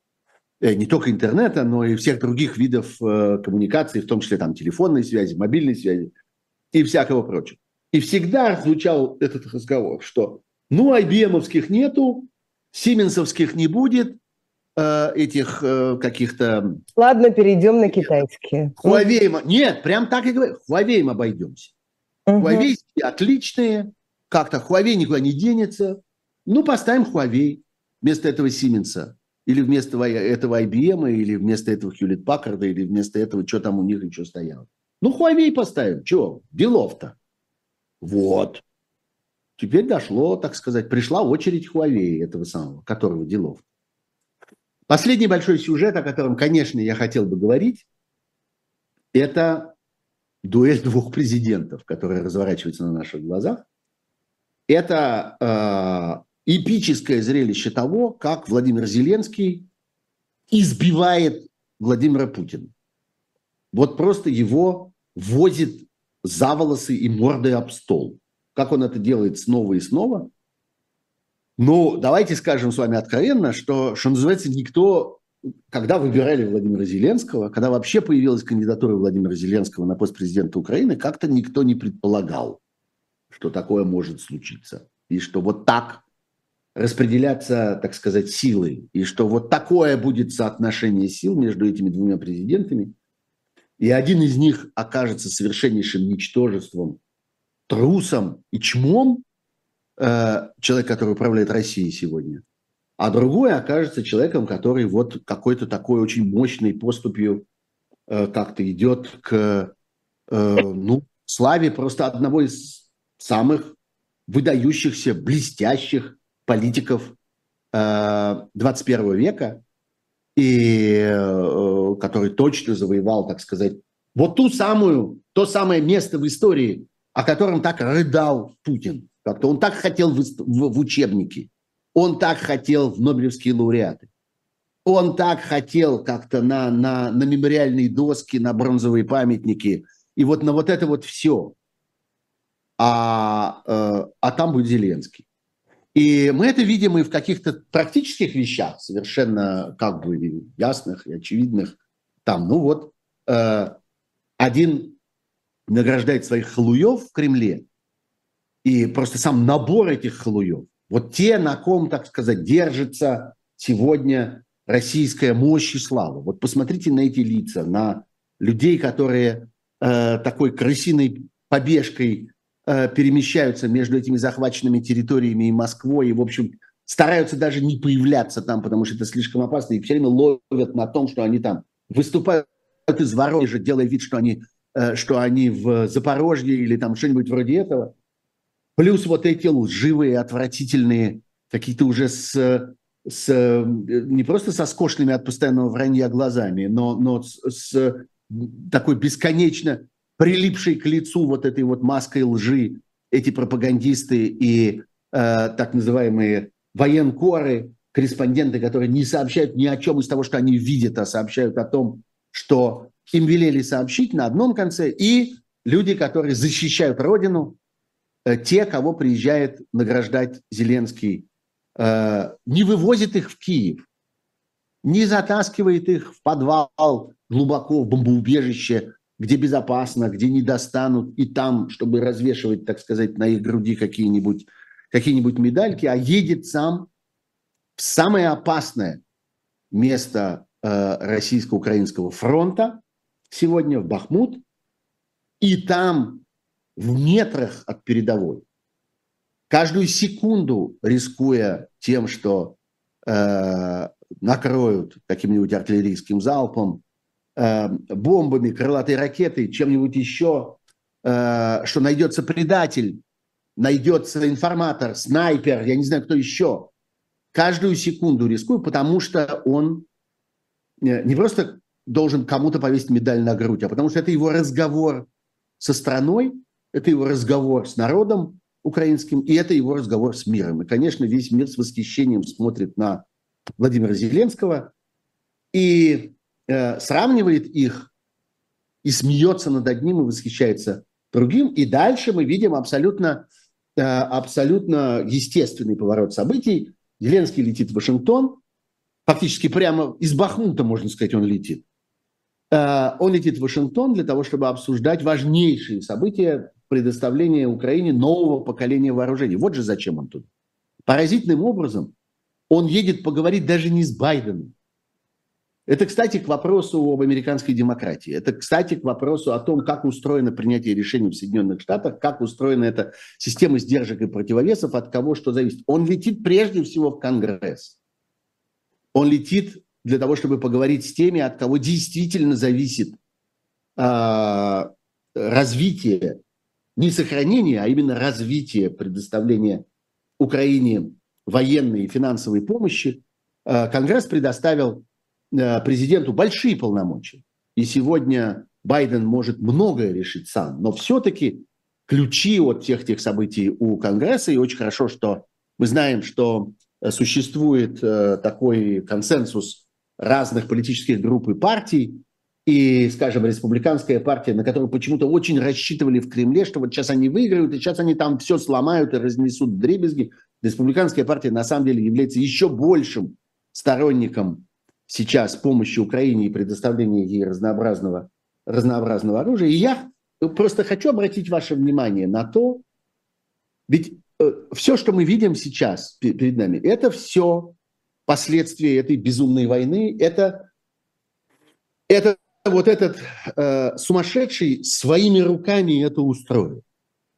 Э, не только интернета, но и всех других видов э, коммуникации, в том числе там телефонной связи, мобильной связи и всякого прочего. И всегда звучал этот разговор, что ну, IBM-овских нету, Сименсовских не будет, э, этих каких-то... Ладно, перейдем на китайские. Huawei... Нет, прям так и говорю. Huawei обойдемся. Угу. Huawei отличные, как-то Huawei никуда не денется. Ну, поставим Huawei вместо этого Сименса. Или вместо этого IBM, или вместо этого Hewlett Packard, или вместо этого, что там у них еще стояло. Ну, Huawei поставим. Чего? Делов-то. Вот. Теперь дошло, так сказать, пришла очередь Huawei этого самого, которого делов. Последний большой сюжет, о котором, конечно, я хотел бы говорить, это дуэль двух президентов, которая разворачивается на наших глазах. Это э, эпическое зрелище того, как Владимир Зеленский избивает Владимира Путина. Вот просто его возит за волосы и мордой об стол. Как он это делает снова и снова. Ну, давайте скажем с вами откровенно, что, что называется, никто, когда выбирали Владимира Зеленского, когда вообще появилась кандидатура Владимира Зеленского на пост президента Украины, как-то никто не предполагал, что такое может случиться. И что вот так распределяться, так сказать, силой, и что вот такое будет соотношение сил между этими двумя президентами, и один из них окажется совершеннейшим ничтожеством, трусом и чмом, э, человек, который управляет Россией сегодня, а другой окажется человеком, который вот какой-то такой очень мощной поступью э, как-то идет к э, ну, славе просто одного из самых выдающихся, блестящих политиков э, 21 века, и э, который точно завоевал, так сказать, вот ту самую, то самое место в истории, о котором так рыдал Путин. Как-то он так хотел в, в, в учебники, он так хотел в Нобелевские лауреаты, он так хотел как-то на, на, на мемориальные доски, на бронзовые памятники, и вот на вот это вот все. А, э, а там будет Зеленский. И мы это видим и в каких-то практических вещах, совершенно как бы ясных и очевидных. Там, ну вот, э, один награждает своих халуев в Кремле, и просто сам набор этих халуев, вот те, на ком, так сказать, держится сегодня российская мощь и слава. Вот посмотрите на эти лица, на людей, которые э, такой крысиной побежкой перемещаются между этими захваченными территориями и Москвой, и, в общем, стараются даже не появляться там, потому что это слишком опасно, и все время ловят на том, что они там выступают из Воронежа, делая вид, что они, э, что они в Запорожье или там что-нибудь вроде этого. Плюс вот эти лживые, отвратительные, какие-то уже с, с не просто со скошенными от постоянного вранья глазами, но, но с, с такой бесконечно прилипшей к лицу вот этой вот маской лжи эти пропагандисты и э, так называемые военкоры, корреспонденты, которые не сообщают ни о чем из того, что они видят, а сообщают о том, что им велели сообщить на одном конце, и люди, которые защищают Родину, э, те, кого приезжает награждать Зеленский, э, не вывозит их в Киев, не затаскивает их в подвал глубоко в бомбоубежище где безопасно, где не достанут, и там, чтобы развешивать, так сказать, на их груди какие-нибудь какие медальки, а едет сам в самое опасное место э, российско-украинского фронта сегодня, в Бахмут, и там в метрах от передовой, каждую секунду рискуя тем, что э, накроют каким-нибудь артиллерийским залпом, Э, бомбами, крылатой ракетой, чем-нибудь еще, э, что найдется предатель, найдется информатор, снайпер, я не знаю, кто еще. Каждую секунду рискую, потому что он э, не просто должен кому-то повесить медаль на грудь, а потому что это его разговор со страной, это его разговор с народом украинским, и это его разговор с миром. И, конечно, весь мир с восхищением смотрит на Владимира Зеленского и э, сравнивает их и смеется над одним и восхищается другим. И дальше мы видим абсолютно, э, абсолютно естественный поворот событий. Зеленский летит в Вашингтон, фактически прямо из Бахмута, можно сказать, он летит. Э, он летит в Вашингтон для того, чтобы обсуждать важнейшие события предоставления Украине нового поколения вооружений. Вот же зачем он тут. Поразительным образом он едет поговорить даже не с Байденом. Это, кстати, к вопросу об американской демократии. Это, кстати, к вопросу о том, как устроено принятие решений в Соединенных Штатах, как устроена эта система сдержек и противовесов, от кого что зависит. Он летит прежде всего в Конгресс. Он летит для того, чтобы поговорить с теми, от кого действительно зависит э, развитие, не сохранение, а именно развитие предоставления Украине военной и финансовой помощи. Э, Конгресс предоставил президенту большие полномочия. И сегодня Байден может многое решить сам, но все-таки ключи от всех тех событий у Конгресса, и очень хорошо, что мы знаем, что э, существует э, такой консенсус разных политических групп и партий, и, скажем, республиканская партия, на которую почему-то очень рассчитывали в Кремле, что вот сейчас они выиграют, и сейчас они там все сломают и разнесут дребезги. Республиканская партия на самом деле является еще большим сторонником сейчас помощи Украине и предоставления ей разнообразного, разнообразного оружия. И я просто хочу обратить ваше внимание на то, ведь э, все, что мы видим сейчас перед нами, это все последствия этой безумной войны, это, это вот этот э, сумасшедший своими руками это устроил.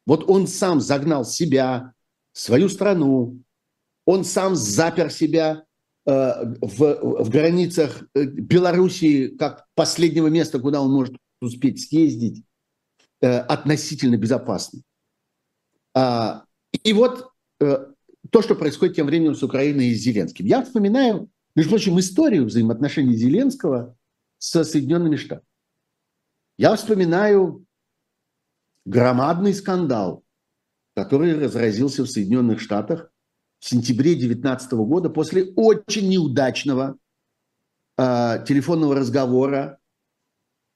Вот он сам загнал себя, свою страну, он сам запер себя в, в границах э, Белоруссии как последнего места, куда он может успеть съездить, э, относительно безопасно. А, и вот то, что происходит тем временем с Украиной и с Зеленским. Я вспоминаю, между прочим, историю взаимоотношений Зеленского со Соединенными Штатами. Я вспоминаю громадный скандал, который разразился в Соединенных Штатах в сентябре 2019 года после очень неудачного э, телефонного разговора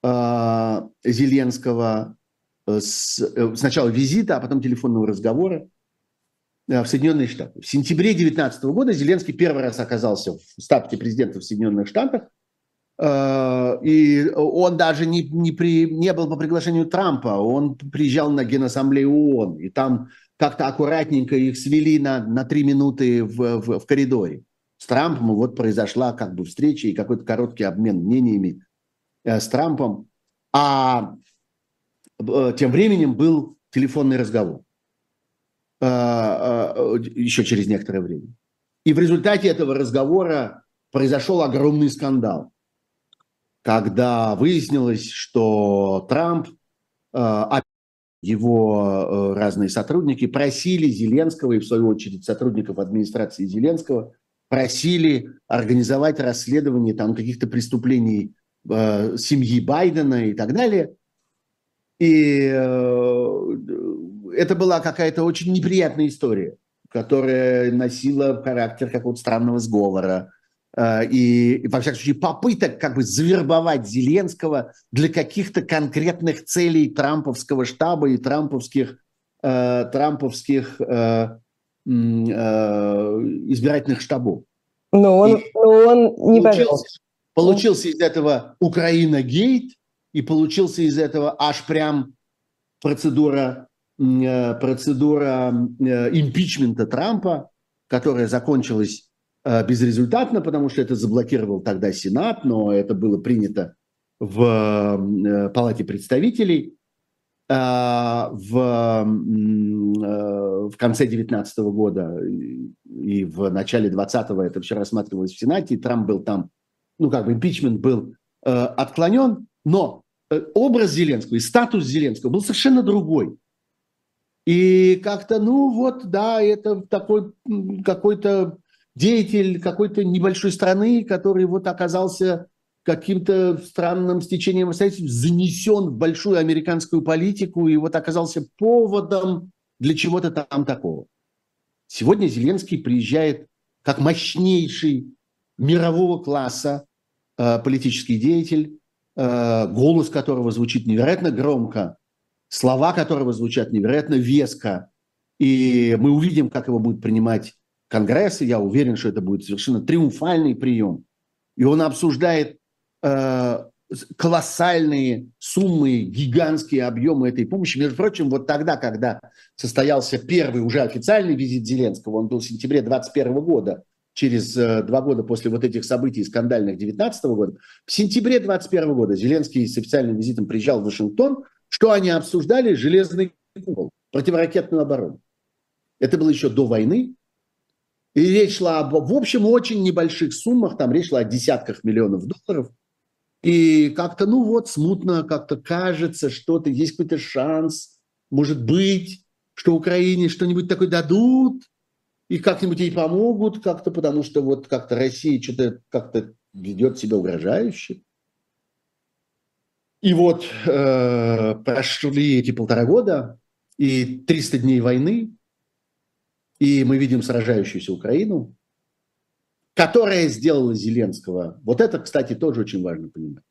э, Зеленского э, с, э, сначала визита, а потом телефонного разговора э, в Соединенные Штаты. В сентябре 2019 года Зеленский первый раз оказался в статусе президента в Соединенных Штатах, э, и он даже не, не, при, не был по приглашению Трампа, он приезжал на Генассамблею ООН, и там как-то аккуратненько их свели на, на три минуты в, в, в коридоре. С Трампом вот произошла как бы встреча и какой-то короткий обмен мнениями э, с Трампом. А э, тем временем был телефонный разговор. Э, э, еще через некоторое время. И в результате этого разговора произошел огромный скандал, когда выяснилось, что Трамп э, его э, разные сотрудники просили Зеленского и, в свою очередь, сотрудников администрации Зеленского просили организовать расследование там каких-то преступлений э, семьи Байдена и так далее. И э, это была какая-то очень неприятная история, которая носила характер какого-то странного сговора, и, во всяком случае, попыток как бы завербовать Зеленского для каких-то конкретных целей трамповского штаба и трамповских, э, трамповских э, э, избирательных штабов. Но он, и но он не получился, получился из этого Украина-гейт, и получился из этого аж прям процедура, э, процедура импичмента Трампа, которая закончилась Э, безрезультатно, потому что это заблокировал тогда Сенат, но это было принято в э, Палате представителей э, в, в конце 2019 года и в начале 2020 это все рассматривалось в Сенате, и Трамп был там, ну как бы импичмент был отклонен, но образ Зеленского и статус Зеленского был совершенно другой. И как-то, ну вот, да, это такой какой-то деятель какой-то небольшой страны, который вот оказался каким-то странным стечением обстоятельств занесен в большую американскую политику и вот оказался поводом для чего-то там такого. Сегодня Зеленский приезжает как мощнейший мирового класса э, политический деятель, э, голос которого звучит невероятно громко, слова которого звучат невероятно веско. И мы увидим, как его будет принимать Конгресс, и я уверен, что это будет совершенно триумфальный прием. И он обсуждает э, колоссальные суммы, гигантские объемы этой помощи. Между прочим, вот тогда, когда состоялся первый уже официальный визит Зеленского, он был в сентябре 2021 года, через э, два года после вот этих событий скандальных 2019 года, в сентябре 2021 года Зеленский с официальным визитом приезжал в Вашингтон. Что они обсуждали? Железный купол, противоракетную оборону. Это было еще до войны. И речь шла об, в общем, очень небольших суммах, там речь шла о десятках миллионов долларов. И как-то, ну вот, смутно как-то кажется, что-то, есть какой-то шанс, может быть, что Украине что-нибудь такое дадут, и как-нибудь ей помогут как-то, потому что вот как-то Россия что-то как-то ведет себя угрожающе. И вот э, прошли эти полтора года и 300 дней войны, и мы видим сражающуюся Украину, которая сделала Зеленского. Вот это, кстати, тоже очень важно понимать.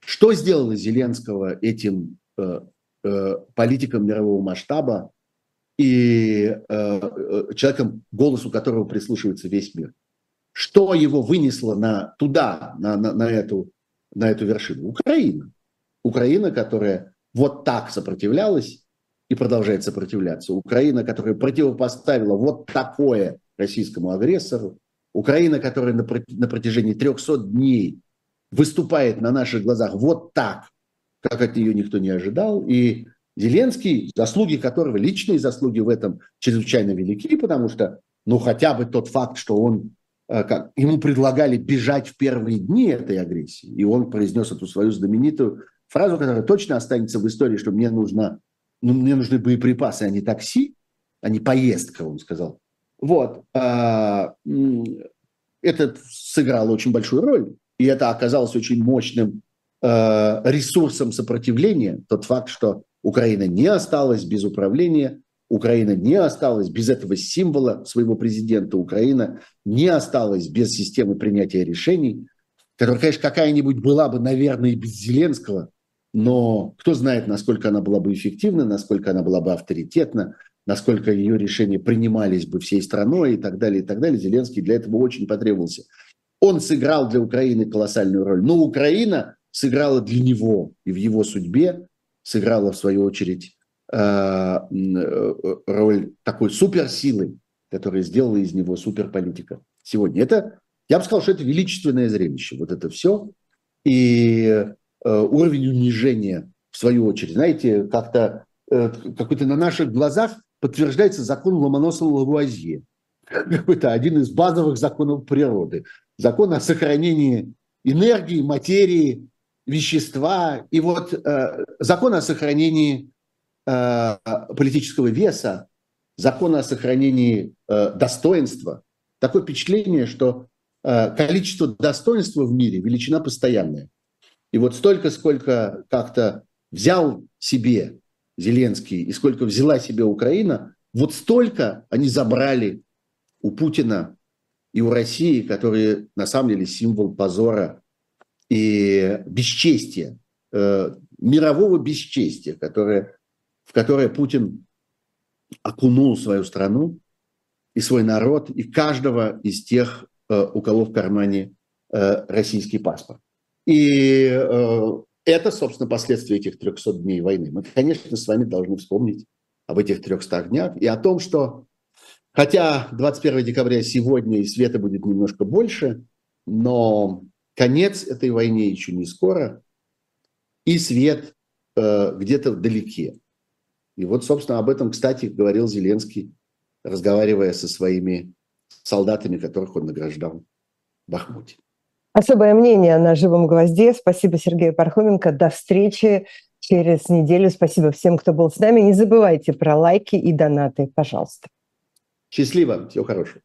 Что сделала Зеленского этим э, э, политиком мирового масштаба и э, э, человеком, голосу которого прислушивается весь мир? Что его вынесло на, туда, на, на, на, эту, на эту вершину? Украина. Украина, которая вот так сопротивлялась и продолжает сопротивляться. Украина, которая противопоставила вот такое российскому агрессору. Украина, которая на, на протяжении 300 дней выступает на наших глазах вот так, как от нее никто не ожидал. И Зеленский, заслуги которого, личные заслуги в этом чрезвычайно велики, потому что, ну, хотя бы тот факт, что он, э, как, ему предлагали бежать в первые дни этой агрессии, и он произнес эту свою знаменитую фразу, которая точно останется в истории, что мне нужно ну, мне нужны боеприпасы, а не такси, а не поездка, он сказал. Вот. А, это сыграло очень большую роль, и это оказалось очень мощным а, ресурсом сопротивления. Тот факт, что Украина не осталась без управления, Украина не осталась без этого символа своего президента, Украина не осталась без системы принятия решений, которая, конечно, какая-нибудь была бы, наверное, и без Зеленского, но кто знает, насколько она была бы эффективна, насколько она была бы авторитетна, насколько ее решения принимались бы всей страной и так далее, и так далее. Зеленский для этого очень потребовался. Он сыграл для Украины колоссальную роль, но Украина сыграла для него и в его судьбе сыграла, в свою очередь, э, э, роль такой суперсилы, которая сделала из него суперполитика сегодня. Это, я бы сказал, что это величественное зрелище, вот это все. И уровень унижения, в свою очередь. Знаете, как-то э, какой-то на наших глазах подтверждается закон Ломоносова Лавуазье. Какой-то один из базовых законов природы. Закон о сохранении энергии, материи, вещества. И вот э, закон о сохранении э, политического веса, закон о сохранении э, достоинства. Такое впечатление, что э, количество достоинства в мире величина постоянная. И вот столько, сколько как-то взял себе Зеленский и сколько взяла себе Украина, вот столько они забрали у Путина и у России, которые на самом деле символ позора и бесчестия, э, мирового бесчестия, которое, в которое Путин окунул свою страну и свой народ, и каждого из тех, э, у кого в кармане э, российский паспорт. И э, это, собственно, последствия этих 300 дней войны. Мы, конечно, с вами должны вспомнить об этих 300 днях и о том, что хотя 21 декабря сегодня и света будет немножко больше, но конец этой войны еще не скоро, и свет э, где-то вдалеке. И вот, собственно, об этом, кстати, говорил Зеленский, разговаривая со своими солдатами, которых он награждал в Бахмуте. Особое мнение на «Живом гвозде». Спасибо, Сергей Пархоменко. До встречи через неделю. Спасибо всем, кто был с нами. Не забывайте про лайки и донаты, пожалуйста. Счастливо. Всего хорошего.